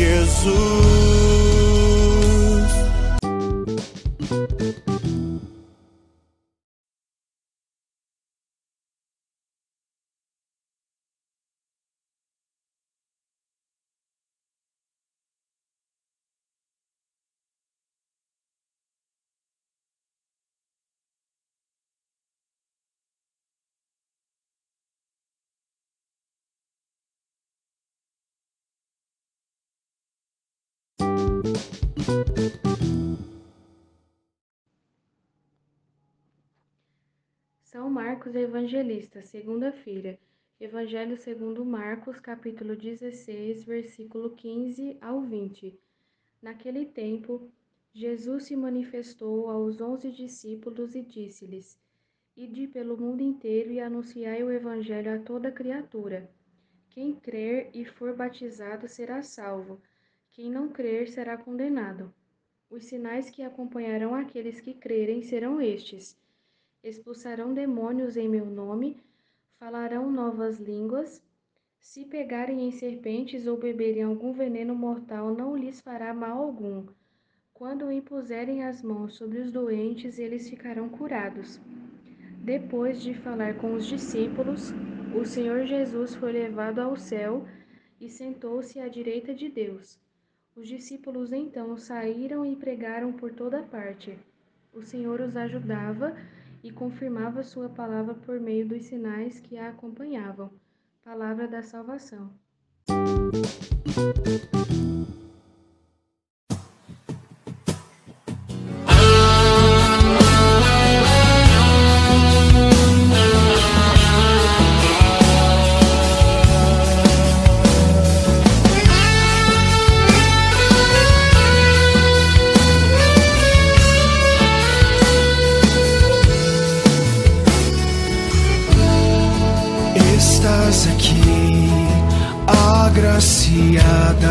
Jesus. São Marcos Evangelista, segunda-feira. Evangelho segundo Marcos, capítulo 16, versículo 15 ao 20. Naquele tempo, Jesus se manifestou aos onze discípulos e disse-lhes: Ide pelo mundo inteiro e anunciai o Evangelho a toda criatura. Quem crer e for batizado será salvo, quem não crer será condenado. Os sinais que acompanharão aqueles que crerem serão estes: expulsarão demônios em meu nome, falarão novas línguas. Se pegarem em serpentes ou beberem algum veneno mortal, não lhes fará mal algum. Quando impuserem as mãos sobre os doentes, eles ficarão curados. Depois de falar com os discípulos, o Senhor Jesus foi levado ao céu e sentou-se à direita de Deus. Os discípulos então saíram e pregaram por toda parte. O Senhor os ajudava e confirmava sua palavra por meio dos sinais que a acompanhavam. Palavra da salvação. Estás aqui, agraciada.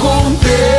aconteceu.